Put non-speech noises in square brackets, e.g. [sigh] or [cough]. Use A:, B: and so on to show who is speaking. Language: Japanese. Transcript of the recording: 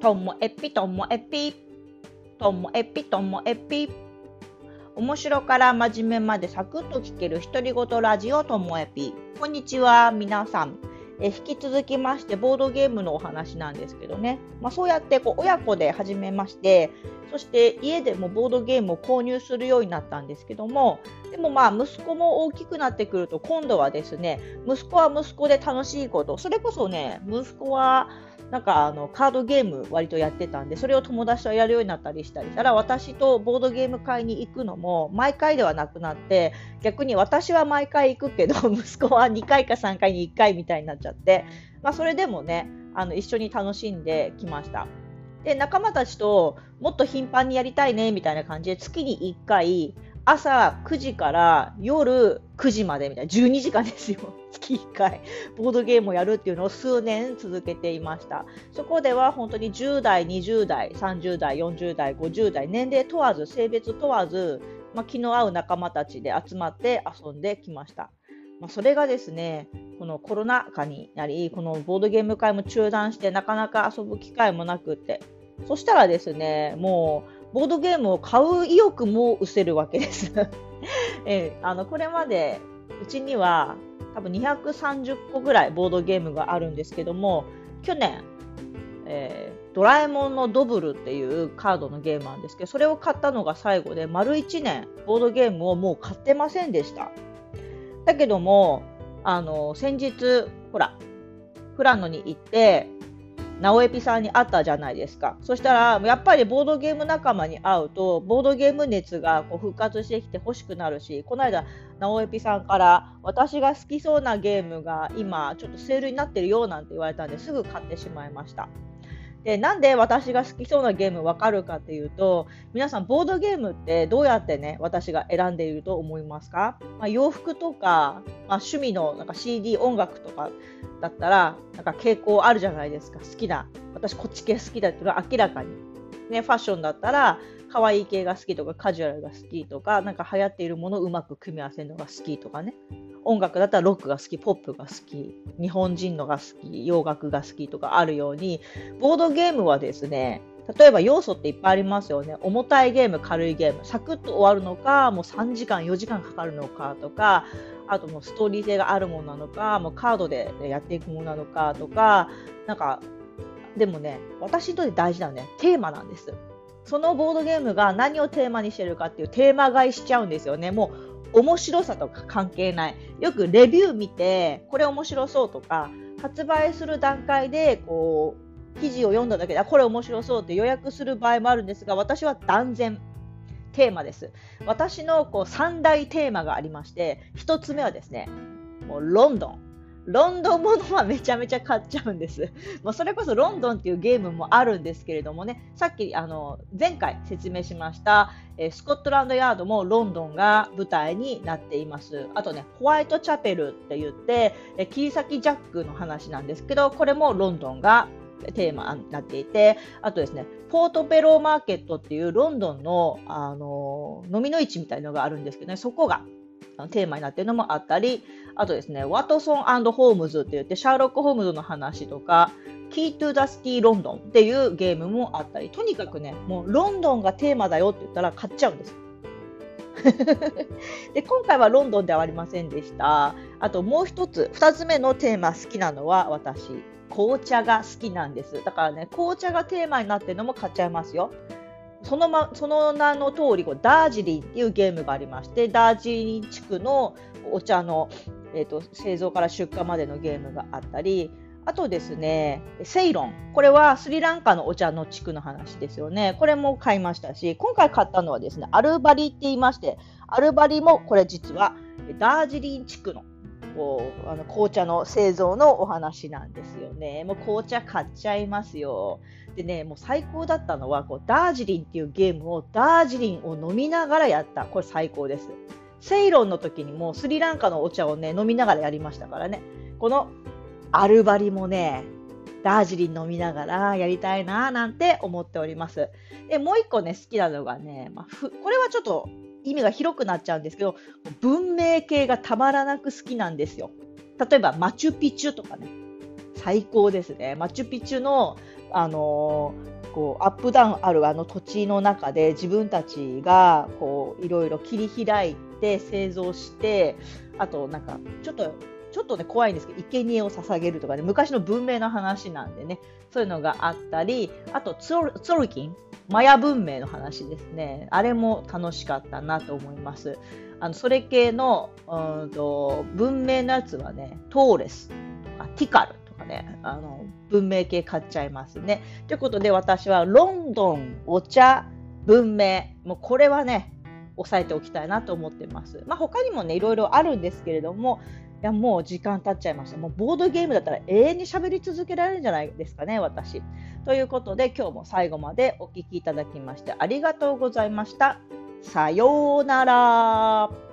A: ともえぴともえぴともえぴともえぴ面白から真面目までサクッと聞ける独り言ラジオともえぴこんにちは皆さん。え引き続きましてボードゲームのお話なんですけどね、まあ、そうやってこう親子で始めましてそして家でもボードゲームを購入するようになったんですけどもでもまあ息子も大きくなってくると今度はですね息子は息子で楽しいこと。それこそね息子はなんかあのカードゲーム割とやってたんでそれを友達とやるようになったりしたりしたら私とボードゲーム会に行くのも毎回ではなくなって逆に私は毎回行くけど [laughs] 息子は2回か3回に1回みたいになっちゃって、まあ、それでもねあの一緒に楽しんできました。で仲間たちともっと頻繁にやりたいねみたいな感じで月に1回朝9時から夜9時までみたいな12時間ですよ。[laughs] 月1回。ボードゲームをやるっていうのを数年続けていました。そこでは本当に10代20代30代40代50代年齢問わず性別問わず、まあ、気の合う仲間たちで集まって遊んできました。まあ、それがですね、このコロナ禍になり、このボードゲーム会も中断して、なかなか遊ぶ機会もなくって、そしたらですね、もうボードゲームを買う意欲も失せるわけです。[laughs] えあのこれまでうちには多分230個ぐらいボードゲームがあるんですけども去年、えー、ドラえもんのドブルっていうカードのゲームなんですけどそれを買ったのが最後で丸1年ボードゲームをもう買ってませんでした。だけどもあの先日ほら富良野に行って直江ピさんに会ったじゃないですか。そしたら、やっぱりボードゲーム仲間に会うと、ボードゲーム熱がこう復活してきて欲しくなるし、この間、直江ピさんから、私が好きそうなゲームが今、ちょっとセールになってるよなんて言われたんですぐ買ってしまいました。でなんで私が好きそうなゲームわかるかっていうと皆さんボードゲームってどうやってね私が選んでいると思いますか、まあ、洋服とか、まあ、趣味のなんか CD 音楽とかだったらなんか傾向あるじゃないですか。好きな私こっち系好きだっていうのは明らかに、ね、ファッションだったら可愛い系が好きとかカジュアルが好きとかなんか流行っているものをうまく組み合わせるのが好きとかね。音楽だったらロックが好き、ポップが好き、日本人のが好き、洋楽が好きとかあるように、ボードゲームはですね、例えば要素っていっぱいありますよね。重たいゲーム、軽いゲーム、サクッと終わるのか、もう3時間、4時間かかるのかとか、あともうストーリー性があるものなのか、もうカードでやっていくものなのかとか、なんか、でもね、私にとって大事なのね、テーマなんです。そのボードゲームが何をテーマにしてるかっていうテーマ買いしちゃうんですよね。もう面白さとか関係ない。よくレビュー見て、これ面白そうとか、発売する段階で、こう、記事を読んだだけで、あ、これ面白そうって予約する場合もあるんですが、私は断然テーマです。私のこう3大テーマがありまして、1つ目はですね、もうロンドン。ロンドンものはめちゃめちゃ買っちゃうんです。[laughs] まあ、それこそロンドンっていうゲームもあるんですけれどもね、さっきあの前回説明しました、えー、スコットランドヤードもロンドンが舞台になっています。あとね、ホワイトチャペルって言って、えー、切り裂きジャックの話なんですけど、これもロンドンがテーマになっていて、あとですね、ポートベローマーケットっていうロンドンの、あの飲みの市みたいのがあるんですけどね、そこがテーマになっているのもあったり、あとですね、ワトソンホームズって言って、シャーロック・ホームズの話とか、キー・トゥ・ザ・スキー・ロンドンっていうゲームもあったり、とにかくね、もうロンドンがテーマだよって言ったら買っちゃうんです。[laughs] で今回はロンドンではありませんでした。あともう一つ、二つ目のテーマ好きなのは私、紅茶が好きなんです。だからね、紅茶がテーマになってるのも買っちゃいますよ。その,、ま、その名の通りこり、ダージリンっていうゲームがありまして、ダージリン地区のお茶の、えーと、製造から出荷までのゲームがあったり、あとですね、セイロン。これはスリランカのお茶の地区の話ですよね。これも買いましたし、今回買ったのはですね、アルバリって言いまして、アルバリもこれ実はダージリン地区のこうあの紅茶の製造のお話なんですよね。もう紅茶買っちゃいますよ。でね、もう最高だったのはこうダージリンっていうゲームをダージリンを飲みながらやった。これ最高です。セイロンの時にもスリランカのお茶をね飲みながらやりましたからね。このアルバリもね、ダージリン飲みながらやりたいななんて思っております。で、もう一個ね、好きなのがね、まあ、これはちょっと意味が広くなっちゃうんですけど、文明系がたまらなく好きなんですよ。例えば、マチュピチュとかね、最高ですね。マチュピチュのあのこうアップダウンあるあの土地の中で自分たちがいろいろ切り開いて製造してあとなんかちょっとちょっとね怖いんですけど生贄を捧げるとかね昔の文明の話なんでねそういうのがあったりあとツォルキン？マヤ文明の話ですね。あれも楽しかったなと思います。あのそれ系のうんと文明のやつはねトーレスとかティカルとかねあの文明系買っちゃいますね。ということで私はロンドンお茶文明。もうこれはね押さえておきたいなと思ってます。まあ、他にもねいろいろあるんですけれどもいやもう時間経っちゃいました。もうボードゲームだったら永遠に喋り続けられるんじゃないですかね、私。ということで今日も最後までお聴きいただきましてありがとうございました。さようなら。